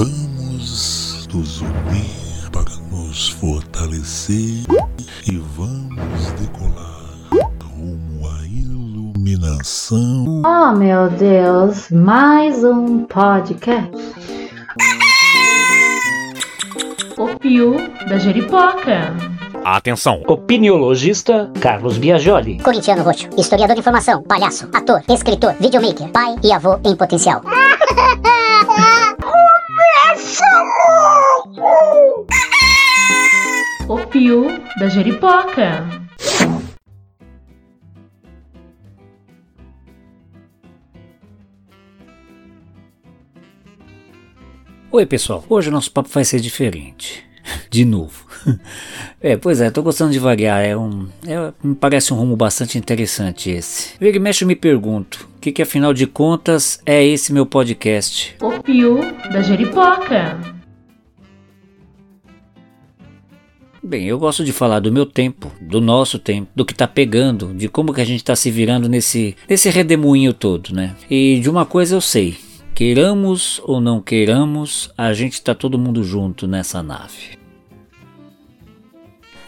Vamos nos unir para nos fortalecer e vamos decolar rumo à iluminação. Oh meu Deus, mais um podcast. O Pio da Jeripoca. Atenção! Opiniologista Carlos Biagioli. Corintiano Roxo, historiador de informação, palhaço, ator, escritor, videomaker, pai e avô em potencial. Pio da Jeripoca. Oi, pessoal. Hoje o nosso papo vai ser diferente. De novo. É, pois é, tô gostando de variar. É um, é, me parece um rumo bastante interessante esse. Vira e mexe, eu me pergunto: o que, que afinal de contas é esse meu podcast? O Pio da Jeripoca. Bem, eu gosto de falar do meu tempo, do nosso tempo, do que tá pegando, de como que a gente tá se virando nesse, nesse redemoinho todo, né? E de uma coisa eu sei, queiramos ou não queiramos, a gente tá todo mundo junto nessa nave.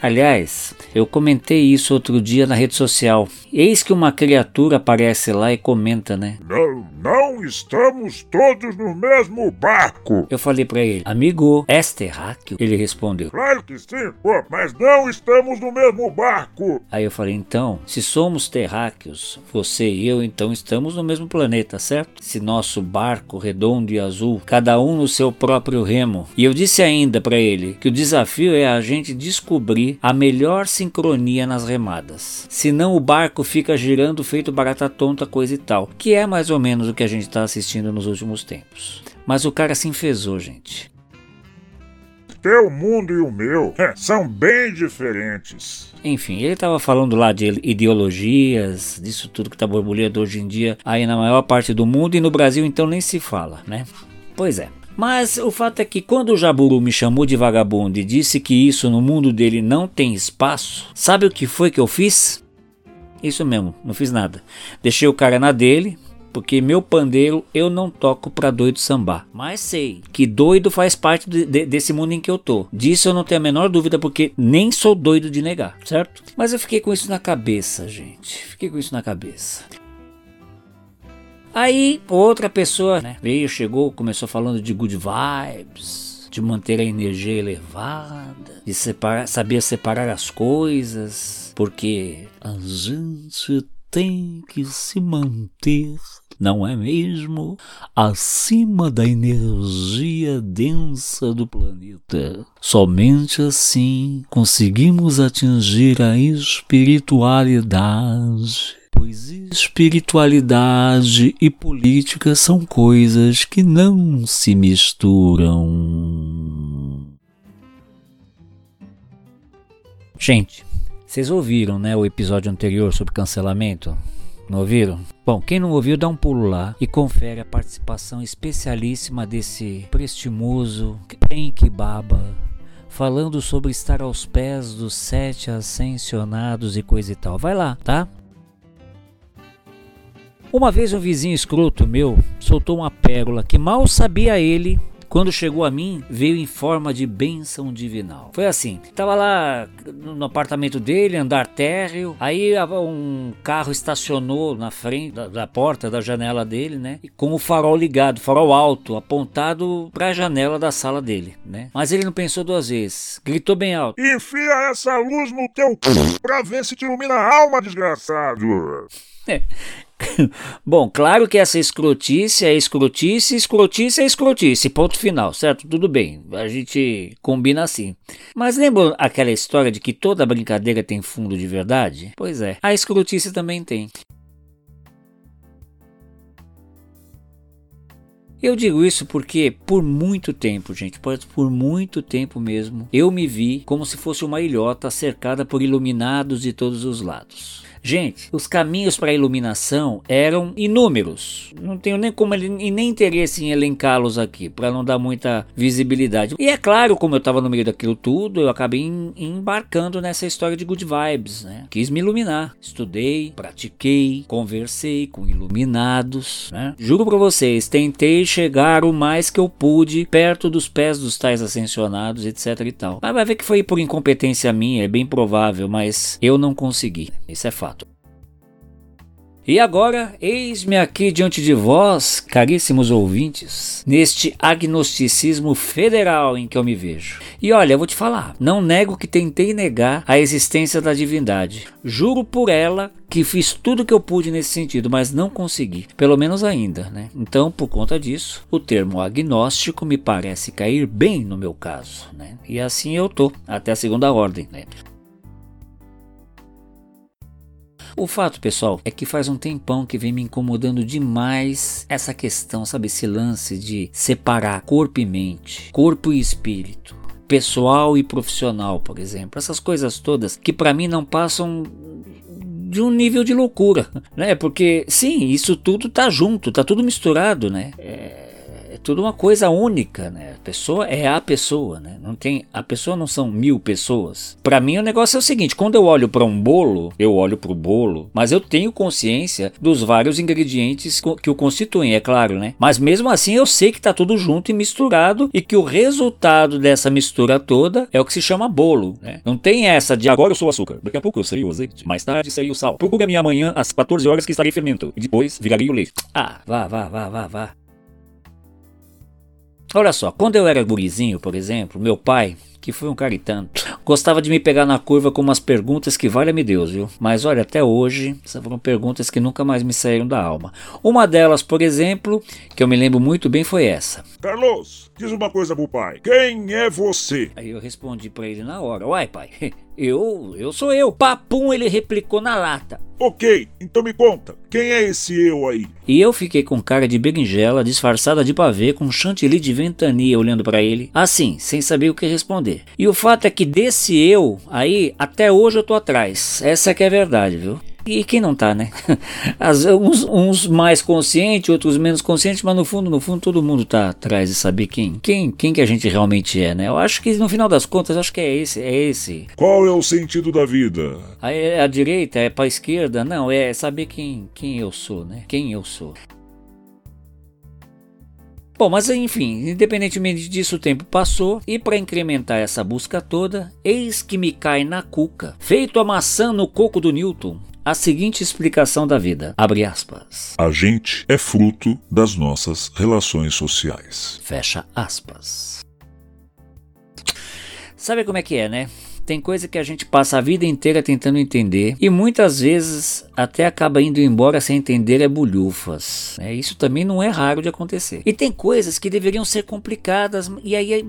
Aliás, eu comentei isso outro dia na rede social. Eis que uma criatura aparece lá e comenta, né? Não, não estamos todos no mesmo barco. Eu falei pra ele, amigo, és terráqueo? Ele respondeu. Claro que sim, pô, mas não estamos no mesmo barco. Aí eu falei, então, se somos terráqueos, você e eu, então estamos no mesmo planeta, certo? Se nosso barco redondo e azul, cada um no seu próprio remo. E eu disse ainda pra ele que o desafio é a gente descobrir a melhor sincronia nas remadas. Senão o barco fica girando feito barata tonta, coisa e tal. Que é mais ou menos o que a gente está assistindo nos últimos tempos. Mas o cara se enfesou, gente. Teu mundo e o meu é, são bem diferentes. Enfim, ele estava falando lá de ideologias, disso tudo que está borbulhando hoje em dia aí na maior parte do mundo e no Brasil então nem se fala, né? Pois é. Mas o fato é que quando o Jaburu me chamou de vagabundo e disse que isso no mundo dele não tem espaço, sabe o que foi que eu fiz? Isso mesmo, não fiz nada. Deixei o cara na dele, porque meu pandeiro eu não toco pra doido sambar. Mas sei que doido faz parte de, de, desse mundo em que eu tô. Disso eu não tenho a menor dúvida, porque nem sou doido de negar, certo? Mas eu fiquei com isso na cabeça, gente. Fiquei com isso na cabeça. Aí outra pessoa né, veio, chegou, começou falando de good vibes, de manter a energia elevada, de separar, saber separar as coisas, porque a gente tem que se manter, não é mesmo? Acima da energia densa do planeta. Somente assim conseguimos atingir a espiritualidade pois espiritualidade e política são coisas que não se misturam. Gente, vocês ouviram, né, o episódio anterior sobre cancelamento? Não ouviram? Bom, quem não ouviu, dá um pulo lá e confere a participação especialíssima desse prestimoso que baba falando sobre estar aos pés dos sete ascensionados e coisa e tal. Vai lá, tá? Uma vez um vizinho escroto meu soltou uma pérola que mal sabia ele quando chegou a mim, veio em forma de bênção divinal. Foi assim: tava lá no apartamento dele, andar térreo, aí um carro estacionou na frente da, da porta da janela dele, né? Com o farol ligado, farol alto, apontado para a janela da sala dele, né? Mas ele não pensou duas vezes, gritou bem alto: Enfia essa luz no teu c... pra ver se te ilumina a alma, desgraçado. Bom, claro que essa escrotice é escrotice, escrotice é escrotice, ponto final, certo? Tudo bem, a gente combina assim. Mas lembra aquela história de que toda brincadeira tem fundo de verdade? Pois é, a escrotice também tem. Eu digo isso porque por muito tempo, gente, por muito tempo mesmo, eu me vi como se fosse uma ilhota cercada por iluminados de todos os lados. Gente, os caminhos para a iluminação eram inúmeros. Não tenho nem como e nem interesse em elencá-los aqui, para não dar muita visibilidade. E é claro, como eu estava no meio daquilo tudo, eu acabei embarcando nessa história de good vibes, né? Quis me iluminar. Estudei, pratiquei, conversei com iluminados, né? Juro para vocês, tentei chegar o mais que eu pude perto dos pés dos tais ascensionados, etc e tal. Mas vai ver que foi por incompetência minha, é bem provável, mas eu não consegui. Isso é fato. E agora, eis-me aqui diante de vós, caríssimos ouvintes, neste agnosticismo federal em que eu me vejo. E olha, eu vou te falar, não nego que tentei negar a existência da divindade. Juro por ela que fiz tudo o que eu pude nesse sentido, mas não consegui, pelo menos ainda, né? Então, por conta disso, o termo agnóstico me parece cair bem no meu caso, né? E assim eu tô, até a segunda ordem, né? O fato, pessoal, é que faz um tempão que vem me incomodando demais essa questão, sabe, esse lance de separar corpo e mente, corpo e espírito, pessoal e profissional, por exemplo. Essas coisas todas que para mim não passam de um nível de loucura, né? Porque sim, isso tudo tá junto, tá tudo misturado, né? É tudo uma coisa única, né? Pessoa é a pessoa, né? Não tem, a pessoa não são mil pessoas. Para mim o negócio é o seguinte: quando eu olho para um bolo, eu olho para o bolo, mas eu tenho consciência dos vários ingredientes que o constituem, é claro, né? Mas mesmo assim eu sei que tá tudo junto e misturado e que o resultado dessa mistura toda é o que se chama bolo, né? Não tem essa de agora eu sou açúcar, daqui a pouco eu serei o azeite, mais tarde serei o sal. Procure a minha amanhã às 14 horas que estarei fermento e depois virarei o leite. Ah, vá, vá, vá, vá, vá. Olha só, quando eu era gurizinho, por exemplo, meu pai, que foi um cara e tanto, gostava de me pegar na curva com umas perguntas que valha-me Deus, viu? Mas olha, até hoje, essas foram perguntas que nunca mais me saíram da alma. Uma delas, por exemplo, que eu me lembro muito bem foi essa. Carlos, diz uma coisa pro pai. Quem é você? Aí eu respondi para ele na hora. Uai, pai, eu, eu sou eu. Papum, ele replicou na lata. Ok, então me conta, quem é esse eu aí? E eu fiquei com cara de berinjela, disfarçada de pavê, com chantilly de ventania olhando para ele, assim, sem saber o que responder. E o fato é que desse eu aí, até hoje eu tô atrás. Essa é que é a verdade, viu? E quem não tá, né? As, uns, uns, mais conscientes, outros menos conscientes, mas no fundo, no fundo, todo mundo tá atrás de saber quem, quem, quem que a gente realmente é, né? Eu acho que no final das contas, acho que é esse, é esse. Qual é o sentido da vida? A, é a direita é pra esquerda? Não, é saber quem, quem eu sou, né? Quem eu sou. Bom, mas enfim, independentemente disso, o tempo passou e para incrementar essa busca toda, eis que me cai na cuca, feito a maçã no coco do Newton, a seguinte explicação da vida. Abre aspas. A gente é fruto das nossas relações sociais. Fecha aspas. Sabe como é que é, né? Tem coisa que a gente passa a vida inteira tentando entender e muitas vezes até acaba indo embora sem entender é bulhufas. É, isso também não é raro de acontecer. E tem coisas que deveriam ser complicadas e aí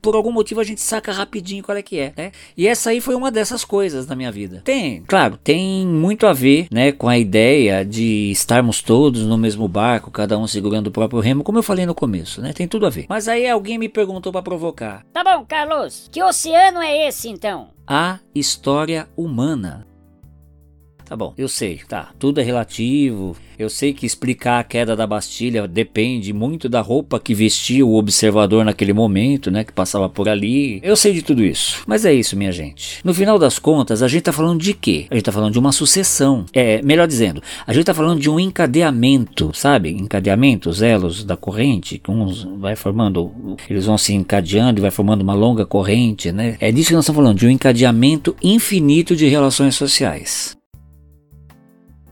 por algum motivo a gente saca rapidinho qual é que é. Né? E essa aí foi uma dessas coisas na minha vida. Tem, claro, tem muito a ver né, com a ideia de estarmos todos no mesmo barco, cada um segurando o próprio remo, como eu falei no começo, né? Tem tudo a ver. Mas aí alguém me perguntou para provocar. Tá bom, Carlos, que oceano é esse então? A história humana. Tá bom, eu sei, tá, tudo é relativo, eu sei que explicar a queda da Bastilha depende muito da roupa que vestia o observador naquele momento, né? Que passava por ali. Eu sei de tudo isso. Mas é isso, minha gente. No final das contas, a gente tá falando de quê? A gente tá falando de uma sucessão. É, melhor dizendo, a gente tá falando de um encadeamento, sabe? Encadeamento, os elos da corrente, que uns vai formando, eles vão se encadeando e vai formando uma longa corrente, né? É disso que nós estamos falando, de um encadeamento infinito de relações sociais.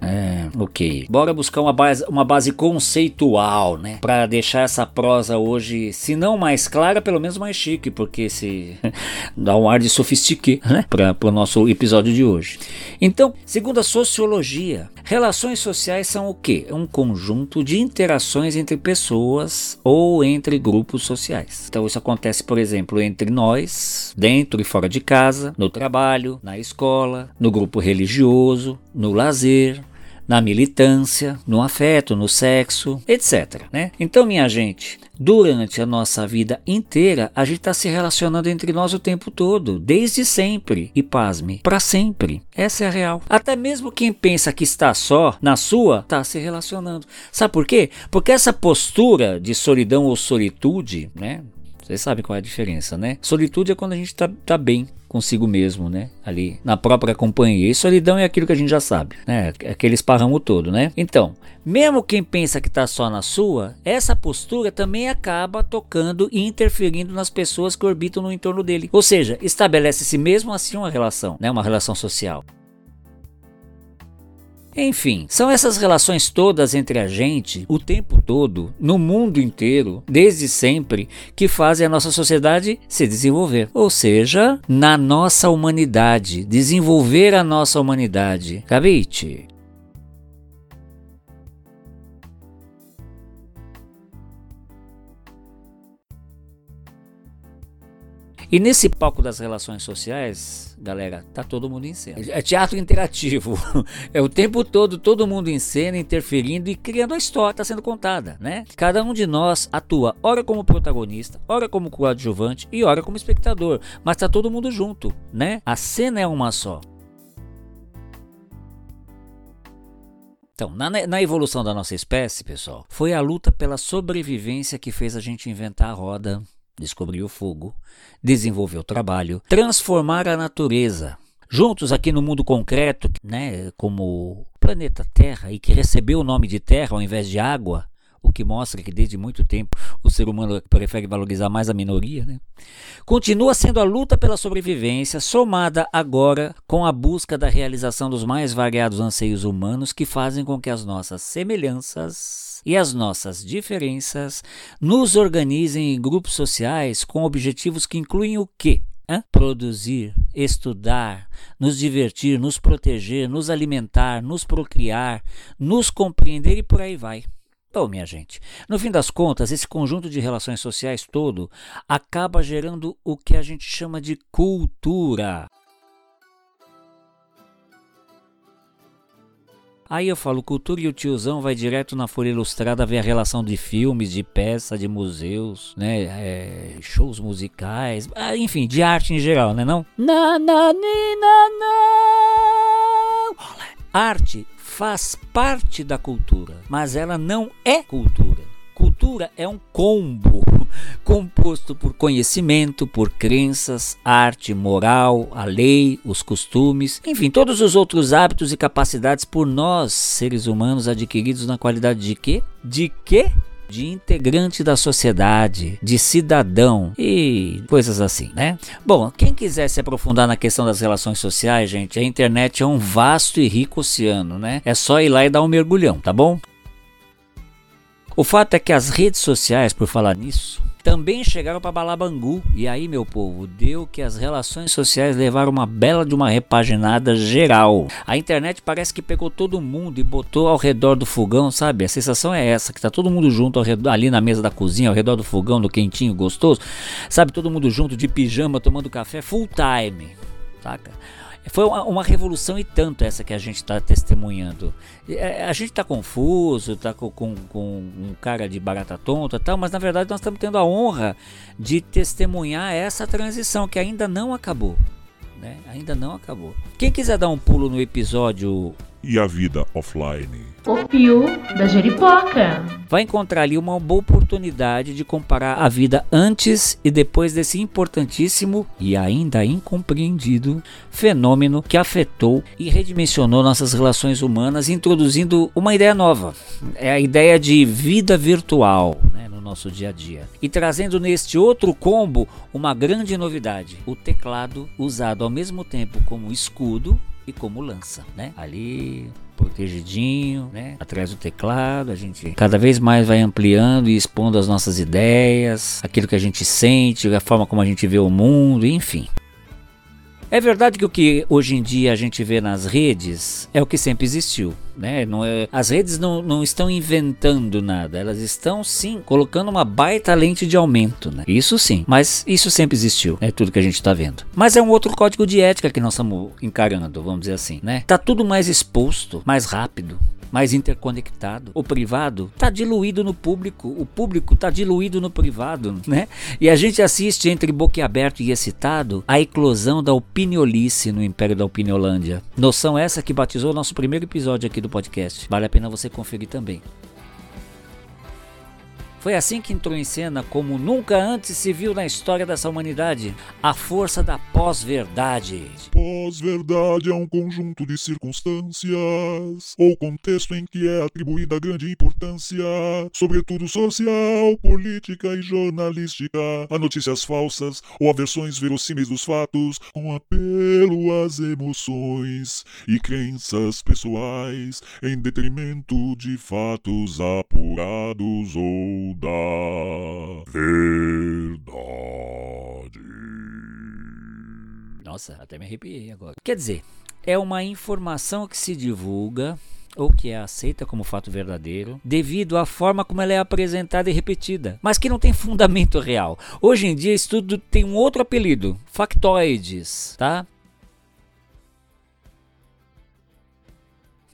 É, ok. Bora buscar uma base, uma base conceitual, né? Pra deixar essa prosa hoje, se não mais clara, pelo menos mais chique, porque se dá um ar de sofistiqué, né? Para o nosso episódio de hoje. Então, segundo a sociologia, relações sociais são o quê? Um conjunto de interações entre pessoas ou entre grupos sociais. Então, isso acontece, por exemplo, entre nós, dentro e fora de casa, no trabalho, na escola, no grupo religioso, no lazer, na militância, no afeto, no sexo, etc. Né? Então, minha gente, durante a nossa vida inteira, a gente está se relacionando entre nós o tempo todo, desde sempre. E pasme, para sempre. Essa é a real. Até mesmo quem pensa que está só na sua, está se relacionando. Sabe por quê? Porque essa postura de solidão ou solitude, né? Vocês sabem qual é a diferença, né? Solitude é quando a gente tá, tá bem consigo mesmo, né? Ali na própria companhia. E solidão é aquilo que a gente já sabe, né? Aquele esparramo todo, né? Então, mesmo quem pensa que tá só na sua, essa postura também acaba tocando e interferindo nas pessoas que orbitam no entorno dele. Ou seja, estabelece-se mesmo assim uma relação, né? Uma relação social. Enfim, são essas relações todas entre a gente, o tempo todo, no mundo inteiro, desde sempre, que fazem a nossa sociedade se desenvolver. Ou seja, na nossa humanidade, desenvolver a nossa humanidade. Capite? E nesse palco das relações sociais, galera, tá todo mundo em cena. É teatro interativo. É o tempo todo todo mundo em cena, interferindo e criando a história está sendo contada, né? Cada um de nós atua ora como protagonista, ora como coadjuvante e ora como espectador, mas tá todo mundo junto, né? A cena é uma só. Então, na, na, evolução da nossa espécie, pessoal, foi a luta pela sobrevivência que fez a gente inventar a roda descobrir o fogo, desenvolver o trabalho, transformar a natureza. Juntos aqui no mundo concreto, né, como planeta Terra e que recebeu o nome de Terra ao invés de água, o que mostra que desde muito tempo o ser humano prefere valorizar mais a minoria, né? Continua sendo a luta pela sobrevivência, somada agora com a busca da realização dos mais variados anseios humanos que fazem com que as nossas semelhanças e as nossas diferenças nos organizem em grupos sociais com objetivos que incluem o quê? Hã? Produzir, estudar, nos divertir, nos proteger, nos alimentar, nos procriar, nos compreender e por aí vai. Bom, minha gente, no fim das contas, esse conjunto de relações sociais todo acaba gerando o que a gente chama de cultura. Aí eu falo, cultura e o tiozão vai direto na Folha Ilustrada ver a relação de filmes, de peça, de museus, né? É, shows musicais, ah, enfim, de arte em geral, né não? Na, na, ni, na, na. Arte faz parte da cultura, mas ela não é cultura. Cultura é um combo composto por conhecimento, por crenças, arte, moral, a lei, os costumes, enfim, todos os outros hábitos e capacidades por nós, seres humanos, adquiridos na qualidade de quê? De quê? De integrante da sociedade, de cidadão e coisas assim, né? Bom, quem quiser se aprofundar na questão das relações sociais, gente, a internet é um vasto e rico oceano, né? É só ir lá e dar um mergulhão, tá bom? O fato é que as redes sociais, por falar nisso, também chegaram para Balabangu. E aí, meu povo, deu que as relações sociais levaram uma bela de uma repaginada geral. A internet parece que pegou todo mundo e botou ao redor do fogão, sabe? A sensação é essa, que tá todo mundo junto redor, ali na mesa da cozinha, ao redor do fogão, do quentinho, gostoso. Sabe, todo mundo junto de pijama, tomando café full time, saca? Foi uma, uma, revolução e tanto essa que a gente está testemunhando. É, a gente está confuso, está com, com, com, um cara de barata tonta tal, mas na verdade nós estamos tendo a honra de testemunhar essa transição que ainda não acabou. Né? Ainda não acabou. Quem quiser dar um pulo no episódio e a vida offline. O Pio da Jeripoca. Vai encontrar ali uma boa oportunidade de comparar a vida antes e depois desse importantíssimo e ainda incompreendido fenômeno que afetou e redimensionou nossas relações humanas, introduzindo uma ideia nova. É a ideia de vida virtual. Né, nosso dia a dia. E trazendo neste outro combo uma grande novidade: o teclado usado ao mesmo tempo como escudo e como lança, né? Ali protegidinho, né? Atrás do teclado, a gente cada vez mais vai ampliando e expondo as nossas ideias, aquilo que a gente sente, a forma como a gente vê o mundo, enfim. É verdade que o que hoje em dia a gente vê nas redes é o que sempre existiu. Né? Não é, as redes não, não estão inventando nada, elas estão sim colocando uma baita lente de aumento. Né? Isso sim, mas isso sempre existiu, é tudo que a gente está vendo. Mas é um outro código de ética que nós estamos encarando, vamos dizer assim. Né? Tá tudo mais exposto, mais rápido, mais interconectado. O privado está diluído no público, o público está diluído no privado, né? E a gente assiste entre boquiaberto e excitado a eclosão da opiniolice no Império da Opiniolândia. Noção essa que batizou o nosso primeiro episódio aqui do podcast. Vale a pena você conferir também. Foi assim que entrou em cena, como nunca antes se viu na história dessa humanidade, a força da pós-verdade. Pós-verdade é um conjunto de circunstâncias ou contexto em que é atribuída grande importância, sobretudo social, política e jornalística, a notícias falsas ou a versões verossímeis dos fatos, com apelo às emoções e crenças pessoais, em detrimento de fatos apurados ou da verdade. Nossa, até me arrepiei agora. Quer dizer, é uma informação que se divulga ou que é aceita como fato verdadeiro, devido à forma como ela é apresentada e repetida, mas que não tem fundamento real. Hoje em dia isso tudo tem um outro apelido, factoides, tá?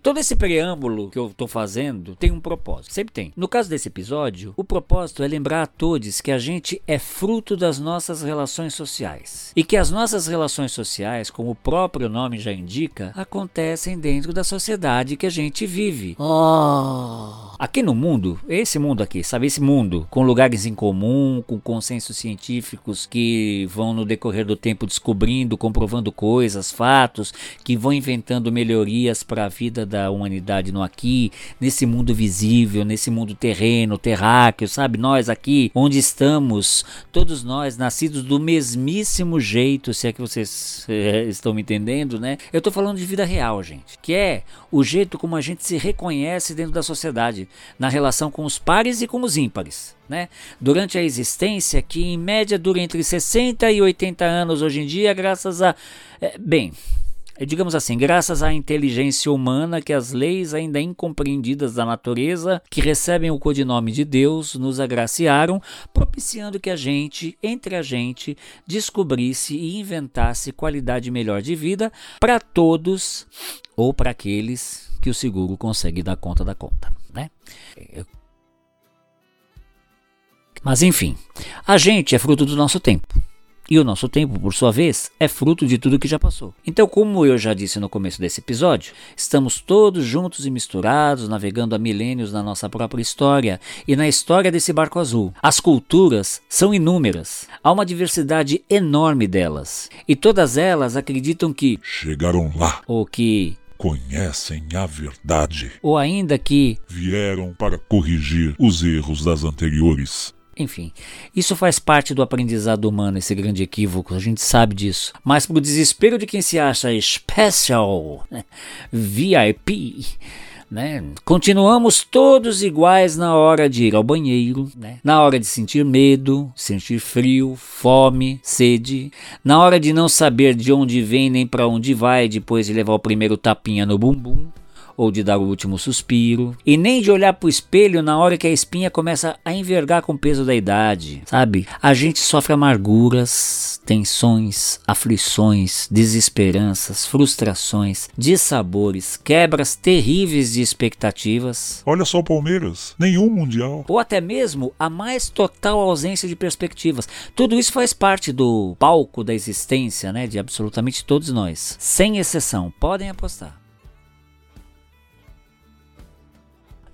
Todo esse preâmbulo que eu estou fazendo tem um propósito, sempre tem. No caso desse episódio, o propósito é lembrar a todos que a gente é fruto das nossas relações sociais e que as nossas relações sociais, como o próprio nome já indica, acontecem dentro da sociedade que a gente vive. Oh. Aqui no mundo, esse mundo aqui, sabe esse mundo com lugares em comum, com consensos científicos que vão no decorrer do tempo descobrindo, comprovando coisas, fatos, que vão inventando melhorias para a vida da humanidade no aqui, nesse mundo visível, nesse mundo terreno, terráqueo, sabe? Nós aqui, onde estamos, todos nós nascidos do mesmíssimo jeito, se é que vocês é, estão me entendendo, né? Eu tô falando de vida real, gente, que é o jeito como a gente se reconhece dentro da sociedade, na relação com os pares e com os ímpares. Né? Durante a existência, que em média dura entre 60 e 80 anos hoje em dia, graças a. É, bem, digamos assim, graças à inteligência humana que as leis ainda incompreendidas da natureza, que recebem o codinome de Deus, nos agraciaram, propiciando que a gente, entre a gente, descobrisse e inventasse qualidade melhor de vida para todos ou para aqueles que o seguro consegue dar conta da conta, né? Mas enfim, a gente é fruto do nosso tempo. E o nosso tempo, por sua vez, é fruto de tudo que já passou. Então, como eu já disse no começo desse episódio, estamos todos juntos e misturados, navegando há milênios na nossa própria história e na história desse barco azul. As culturas são inúmeras, há uma diversidade enorme delas, e todas elas acreditam que chegaram lá ou que conhecem a verdade. Ou ainda que vieram para corrigir os erros das anteriores. Enfim, isso faz parte do aprendizado humano, esse grande equívoco, a gente sabe disso. Mas pro desespero de quem se acha special, né, VIP, né? Continuamos todos iguais na hora de ir ao banheiro, né? na hora de sentir medo, sentir frio, fome, sede, na hora de não saber de onde vem nem para onde vai depois de levar o primeiro tapinha no bumbum ou de dar o último suspiro, e nem de olhar pro espelho na hora que a espinha começa a envergar com o peso da idade, sabe? A gente sofre amarguras, tensões, aflições, desesperanças, frustrações, dissabores, quebras terríveis de expectativas. Olha só o Palmeiras, nenhum mundial. Ou até mesmo a mais total ausência de perspectivas. Tudo isso faz parte do palco da existência, né, de absolutamente todos nós, sem exceção. Podem apostar.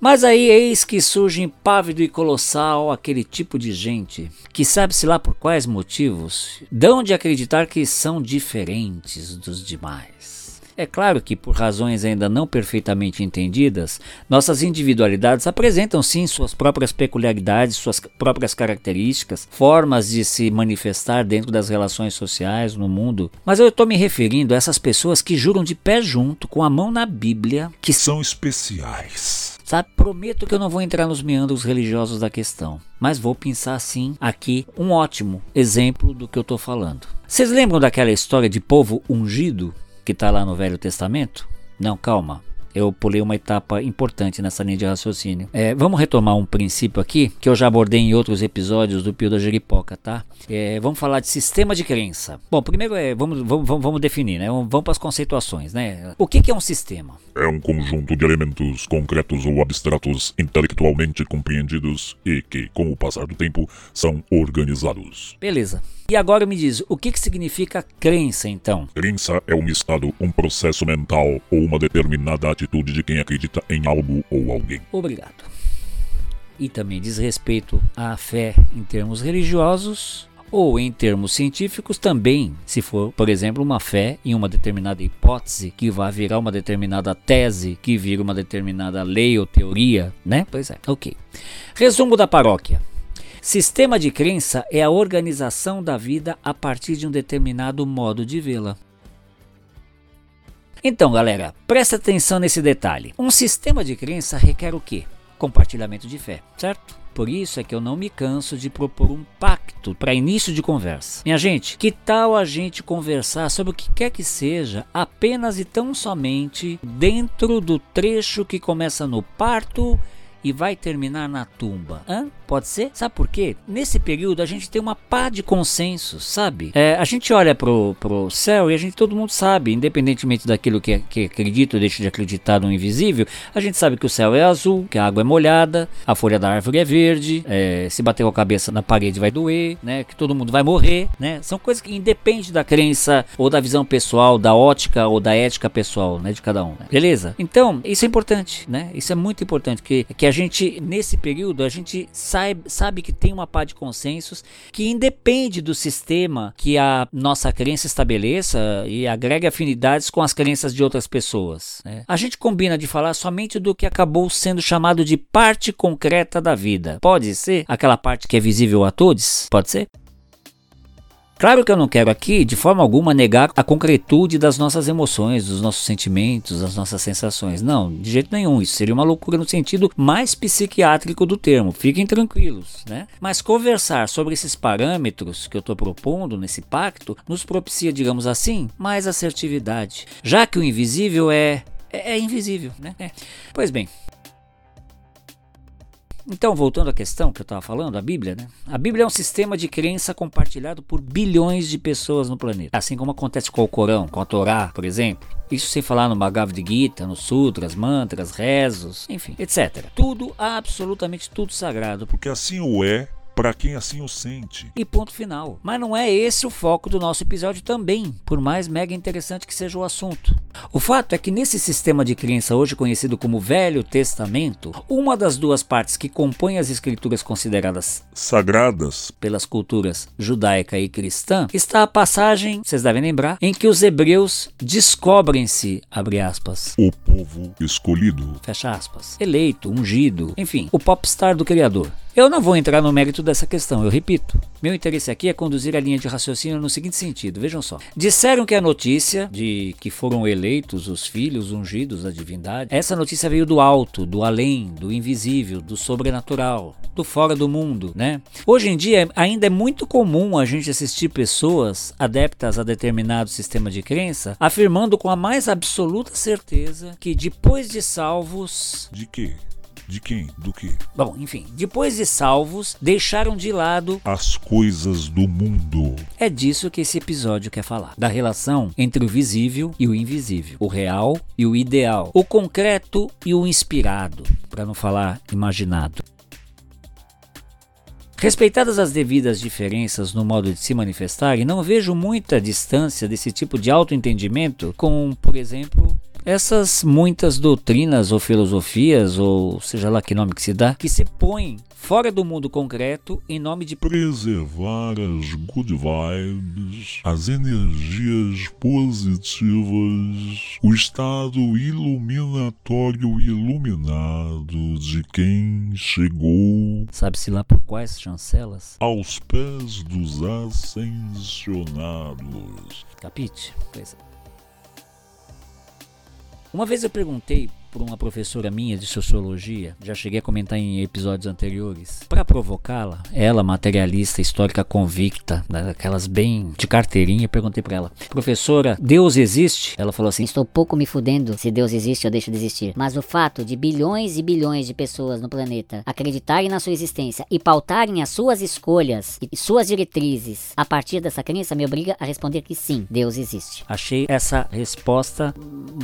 Mas aí eis que surge impávido e colossal aquele tipo de gente que sabe-se lá por quais motivos dão de acreditar que são diferentes dos demais. É claro que, por razões ainda não perfeitamente entendidas, nossas individualidades apresentam sim suas próprias peculiaridades, suas próprias características, formas de se manifestar dentro das relações sociais no mundo. Mas eu estou me referindo a essas pessoas que juram de pé junto, com a mão na Bíblia, que são especiais. Sabe, prometo que eu não vou entrar nos meandros religiosos da questão, mas vou pensar assim aqui um ótimo exemplo do que eu estou falando. Vocês lembram daquela história de povo ungido? que está lá no Velho Testamento? Não, calma. Eu pulei uma etapa importante nessa linha de raciocínio. É, vamos retomar um princípio aqui que eu já abordei em outros episódios do Pio da Jeripoca, tá? É, vamos falar de sistema de crença. Bom, primeiro é, vamos, vamos, vamos definir, né? Vamos para as conceituações, né? O que, que é um sistema? É um conjunto de elementos concretos ou abstratos intelectualmente compreendidos e que, com o passar do tempo, são organizados. Beleza. E agora me diz, o que, que significa crença então? Crença é um estado, um processo mental ou uma determinada atitude de quem acredita em algo ou alguém. Obrigado. E também diz respeito à fé em termos religiosos ou em termos científicos também, se for, por exemplo, uma fé em uma determinada hipótese que vai virar uma determinada tese, que vira uma determinada lei ou teoria, né? Pois é, ok. Resumo da paróquia. Sistema de crença é a organização da vida a partir de um determinado modo de vê-la. Então, galera, presta atenção nesse detalhe. Um sistema de crença requer o quê? Compartilhamento de fé, certo? Por isso é que eu não me canso de propor um pacto para início de conversa. Minha gente, que tal a gente conversar sobre o que quer que seja, apenas e tão somente dentro do trecho que começa no parto e vai terminar na tumba? Hã? Pode ser? Sabe por quê? Nesse período a gente tem uma pá de consenso, sabe? É, a gente olha pro, pro céu e a gente todo mundo sabe, independentemente daquilo que, que acredita ou deixa de acreditar no invisível, a gente sabe que o céu é azul, que a água é molhada, a folha da árvore é verde, é, se bater com a cabeça na parede vai doer, né? Que todo mundo vai morrer, né? São coisas que independe da crença ou da visão pessoal, da ótica ou da ética pessoal, né? De cada um. Né? Beleza? Então, isso é importante, né? Isso é muito importante que, que a gente, nesse período, a gente sabe sabe, que tem uma pá de consensos que independe do sistema que a nossa crença estabeleça e agrega afinidades com as crenças de outras pessoas. Né? A gente combina de falar somente do que acabou sendo chamado de parte concreta da vida. Pode ser aquela parte que é visível a todos? Pode ser? Claro que eu não quero aqui, de forma alguma, negar a concretude das nossas emoções, dos nossos sentimentos, das nossas sensações. Não, de jeito nenhum. Isso seria uma loucura no sentido mais psiquiátrico do termo. Fiquem tranquilos, né? Mas conversar sobre esses parâmetros que eu estou propondo nesse pacto nos propicia, digamos assim, mais assertividade. Já que o invisível é. é, é invisível, né? É. Pois bem, então, voltando à questão que eu estava falando, a Bíblia, né? A Bíblia é um sistema de crença compartilhado por bilhões de pessoas no planeta. Assim como acontece com o Corão, com a Torá, por exemplo. Isso sem falar no Bhagavad Gita, nos sutras, mantras, rezos, enfim, etc. Tudo, absolutamente tudo sagrado. Porque assim o é para quem assim o sente. E ponto final. Mas não é esse o foco do nosso episódio também, por mais mega interessante que seja o assunto. O fato é que nesse sistema de crença hoje conhecido como Velho Testamento, uma das duas partes que compõem as escrituras consideradas sagradas pelas culturas judaica e cristã está a passagem, vocês devem lembrar, em que os hebreus descobrem-se, abre aspas, o povo escolhido, fecha aspas, eleito, ungido, enfim, o popstar do Criador. Eu não vou entrar no mérito dessa questão, eu repito. Meu interesse aqui é conduzir a linha de raciocínio no seguinte sentido: vejam só. Disseram que a notícia de que foram eleitos os filhos ungidos da divindade, essa notícia veio do alto, do além, do invisível, do sobrenatural, do fora do mundo, né? Hoje em dia ainda é muito comum a gente assistir pessoas adeptas a determinado sistema de crença afirmando com a mais absoluta certeza que depois de salvos. De quê? De quem? Do que? Bom, enfim, depois de salvos, deixaram de lado as coisas do mundo. É disso que esse episódio quer falar. Da relação entre o visível e o invisível, o real e o ideal, o concreto e o inspirado, para não falar imaginado. Respeitadas as devidas diferenças no modo de se manifestar, e não vejo muita distância desse tipo de autoentendimento com, por exemplo, essas muitas doutrinas ou filosofias, ou seja lá que nome que se dá, que se põem fora do mundo concreto em nome de preservar as good vibes, as energias positivas, o estado iluminatório iluminado de quem chegou. Sabe-se lá por quais chancelas? Aos pés dos ascensionados. Capite? Pois é. Uma vez eu perguntei por uma professora minha de sociologia, já cheguei a comentar em episódios anteriores, para provocá-la, ela, materialista, histórica convicta, daquelas bem de carteirinha, perguntei para ela: "Professora, Deus existe?" Ela falou assim: Estou pouco me fudendo se Deus existe ou deixa de existir. Mas o fato de bilhões e bilhões de pessoas no planeta acreditarem na sua existência e pautarem as suas escolhas e suas diretrizes a partir dessa crença me obriga a responder que sim, Deus existe. Achei essa resposta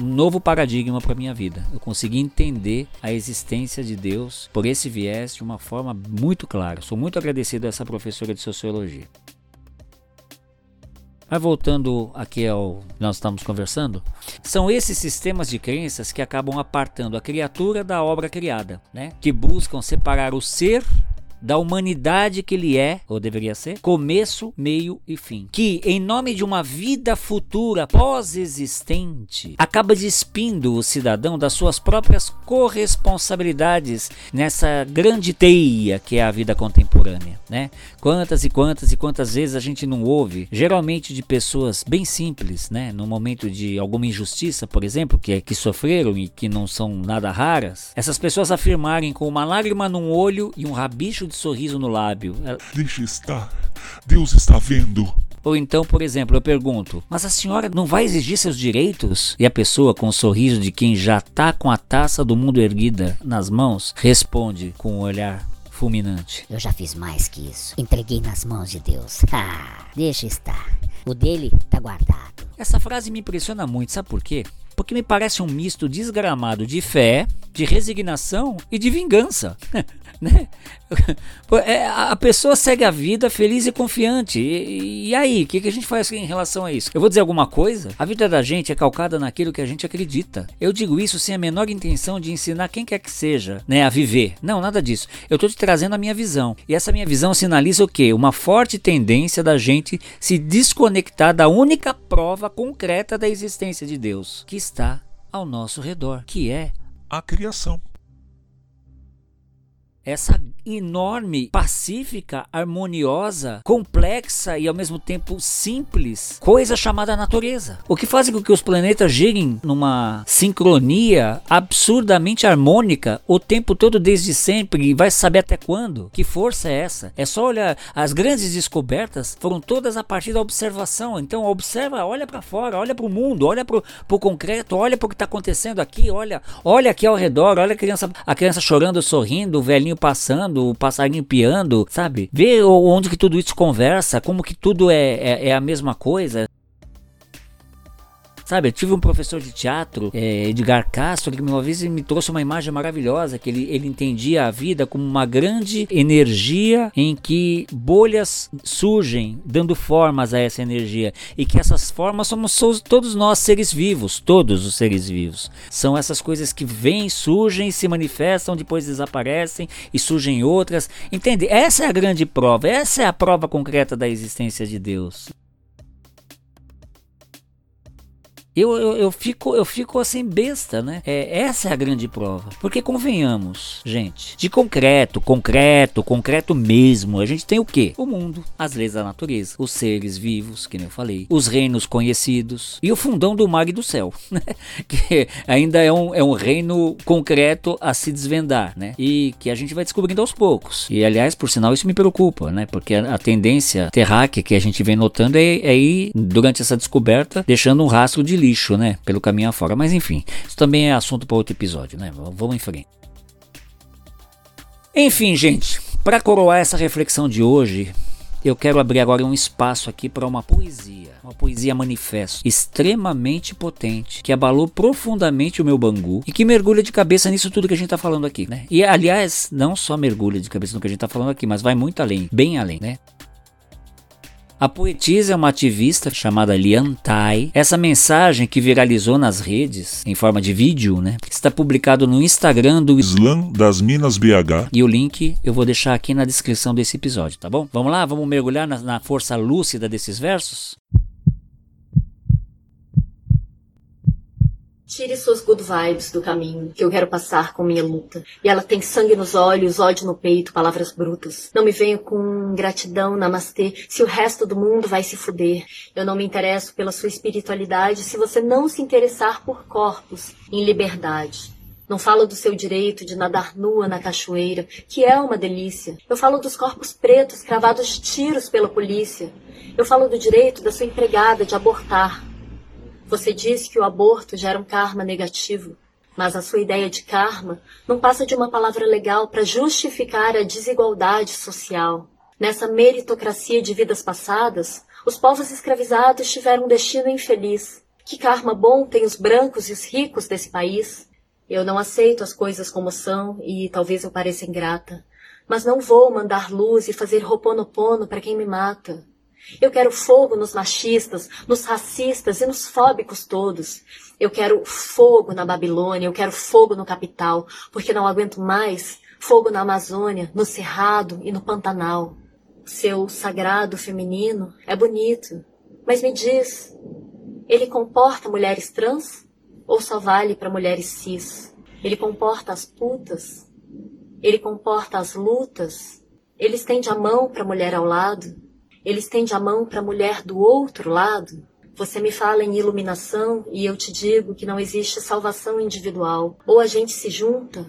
um novo paradigma para minha vida. Eu consegui entender a existência de Deus por esse viés de uma forma muito clara. Sou muito agradecido a essa professora de sociologia. Mas voltando aqui ao que nós estamos conversando, são esses sistemas de crenças que acabam apartando a criatura da obra criada, né? Que buscam separar o ser da humanidade que ele é, ou deveria ser, começo, meio e fim. Que, em nome de uma vida futura pós-existente, acaba despindo o cidadão das suas próprias corresponsabilidades nessa grande teia que é a vida contemporânea, né? Quantas e quantas e quantas vezes a gente não ouve, geralmente de pessoas bem simples, né? No momento de alguma injustiça, por exemplo, que, que sofreram e que não são nada raras, essas pessoas afirmarem com uma lágrima num olho e um rabicho de sorriso no lábio. Ela- Deixa estar. Deus está vendo. Ou então, por exemplo, eu pergunto: Mas a senhora não vai exigir seus direitos? E a pessoa, com o sorriso de quem já tá com a taça do mundo erguida nas mãos, responde com um olhar fulminante: Eu já fiz mais que isso. Entreguei nas mãos de Deus. Ah, deixa estar. O dele tá guardado. Essa frase me impressiona muito, sabe por quê? Porque me parece um misto desgramado de fé, de resignação e de vingança. né? É, a a pessoa segue a vida feliz e confiante. E, e aí, o que, que a gente faz em relação a isso? Eu vou dizer alguma coisa? A vida da gente é calcada naquilo que a gente acredita. Eu digo isso sem a menor intenção de ensinar quem quer que seja né, a viver. Não, nada disso. Eu estou te trazendo a minha visão. E essa minha visão sinaliza o quê? Uma forte tendência da gente se desconectar da única prova concreta da existência de Deus, que está ao nosso redor, que é A criação. Essa enorme, pacífica, harmoniosa, complexa e ao mesmo tempo simples coisa chamada natureza. O que faz com que os planetas girem numa sincronia absurdamente harmônica o tempo todo desde sempre e vai saber até quando? Que força é essa? É só olhar, as grandes descobertas foram todas a partir da observação. Então observa, olha para fora, olha para o mundo, olha para o concreto, olha para o que está acontecendo aqui, olha, olha aqui ao redor, olha a criança, a criança chorando, sorrindo, o velhinho passando, o passarinho piando, sabe? O- onde que tudo isso conversa, como que tudo é, é, é a mesma coisa. Sabe, eu tive um professor de teatro, é, Edgar Castro, que uma vez me trouxe uma imagem maravilhosa, que ele, ele entendia a vida como uma grande energia em que bolhas surgem, dando formas a essa energia. E que essas formas somos so- todos nós seres vivos, todos os seres vivos. São essas coisas que vêm, surgem, se manifestam, depois desaparecem e surgem outras. Entende? Essa é a grande prova, essa é a prova concreta da existência de Deus. Eu, eu, eu fico eu fico assim besta, né? É, essa é a grande prova. Porque convenhamos, gente, de concreto, concreto, concreto mesmo, a gente tem o quê? O mundo, as leis da natureza, os seres vivos, que nem eu falei, os reinos conhecidos e o fundão do mar e do céu, né? Que ainda é um, é um reino concreto a se desvendar, né? E que a gente vai descobrindo aos poucos. E aliás, por sinal, isso me preocupa, né? Porque a, a tendência terráquea que a gente vem notando é, é ir, durante essa descoberta, deixando um rastro de lixo, né? Pelo caminho afora. Mas enfim, isso também é assunto para outro episódio, né? Vamos em frente. Enfim, gente, para coroar essa reflexão de hoje, eu quero abrir agora um espaço aqui para uma poesia, uma poesia manifesto, extremamente potente, que abalou profundamente o meu bangu e que mergulha de cabeça nisso tudo que a gente tá falando aqui, né? E aliás, não só mergulha de cabeça no que a gente tá falando aqui, mas vai muito além, bem além, né? A poetisa é uma ativista chamada Lian Tai. Essa mensagem que viralizou nas redes em forma de vídeo, né? Está publicado no Instagram do Slam das Minas BH. e o link eu vou deixar aqui na descrição desse episódio, tá bom? Vamos lá, vamos mergulhar na, na força lúcida desses versos? Tire suas good vibes do caminho que eu quero passar com minha luta. E ela tem sangue nos olhos, ódio no peito, palavras brutas. Não me venha com gratidão, namastê, se o resto do mundo vai se fuder. Eu não me interesso pela sua espiritualidade se você não se interessar por corpos em liberdade. Não falo do seu direito de nadar nua na cachoeira, que é uma delícia. Eu falo dos corpos pretos cravados de tiros pela polícia. Eu falo do direito da sua empregada de abortar. Você diz que o aborto gera um karma negativo, mas a sua ideia de karma não passa de uma palavra legal para justificar a desigualdade social. Nessa meritocracia de vidas passadas, os povos escravizados tiveram um destino infeliz. Que karma bom tem os brancos e os ricos desse país? Eu não aceito as coisas como são e talvez eu pareça ingrata, mas não vou mandar luz e fazer roponopono para quem me mata. Eu quero fogo nos machistas, nos racistas e nos fóbicos todos. Eu quero fogo na Babilônia, eu quero fogo no capital, porque não aguento mais fogo na Amazônia, no Cerrado e no Pantanal. Seu sagrado feminino é bonito, mas me diz, ele comporta mulheres trans? Ou só vale para mulheres cis? Ele comporta as putas? Ele comporta as lutas? Ele estende a mão para a mulher ao lado? Ele estende a mão para a mulher do outro lado? Você me fala em iluminação e eu te digo que não existe salvação individual. Ou a gente se junta,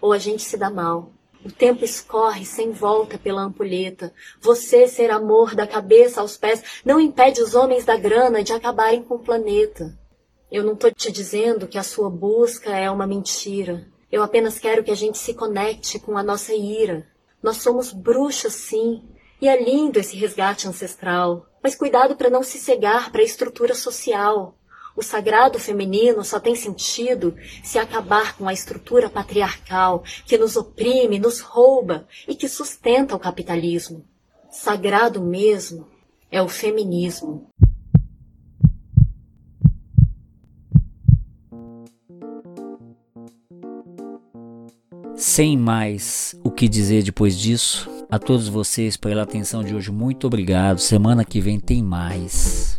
ou a gente se dá mal. O tempo escorre sem volta pela ampulheta. Você ser amor da cabeça aos pés não impede os homens da grana de acabarem com o planeta. Eu não estou te dizendo que a sua busca é uma mentira. Eu apenas quero que a gente se conecte com a nossa ira. Nós somos bruxas, sim, e é lindo esse resgate ancestral. Mas cuidado para não se cegar para a estrutura social. O sagrado feminino só tem sentido se acabar com a estrutura patriarcal que nos oprime, nos rouba e que sustenta o capitalismo. Sagrado mesmo é o feminismo. Sem mais o que dizer depois disso, a todos vocês pela atenção de hoje, muito obrigado. Semana que vem tem mais.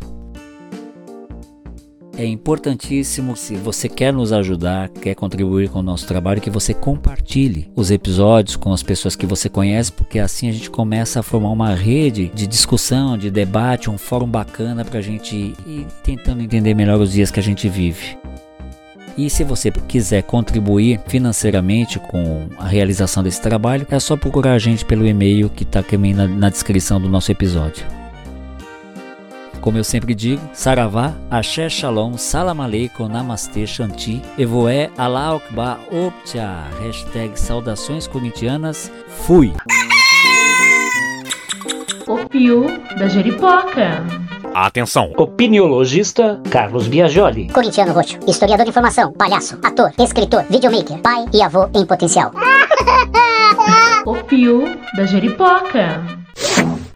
É importantíssimo, se você quer nos ajudar, quer contribuir com o nosso trabalho, que você compartilhe os episódios com as pessoas que você conhece, porque assim a gente começa a formar uma rede de discussão, de debate, um fórum bacana para a gente ir tentando entender melhor os dias que a gente vive. E se você quiser contribuir financeiramente com a realização desse trabalho, é só procurar a gente pelo e-mail que está aqui na, na descrição do nosso episódio. Como eu sempre digo, Saravá, Axé Shalom, Salam Aleikum, Namastê, Shanti, Evoé, Allah Akbar, Optia, hashtag saudações corintianas, fui! O Pio da Jeripoca. Atenção! Opiniologista Carlos Biagioli. Corintiano roxo, historiador de informação, palhaço, ator, escritor, videomaker, pai e avô em potencial. O Pio da Jeripoca.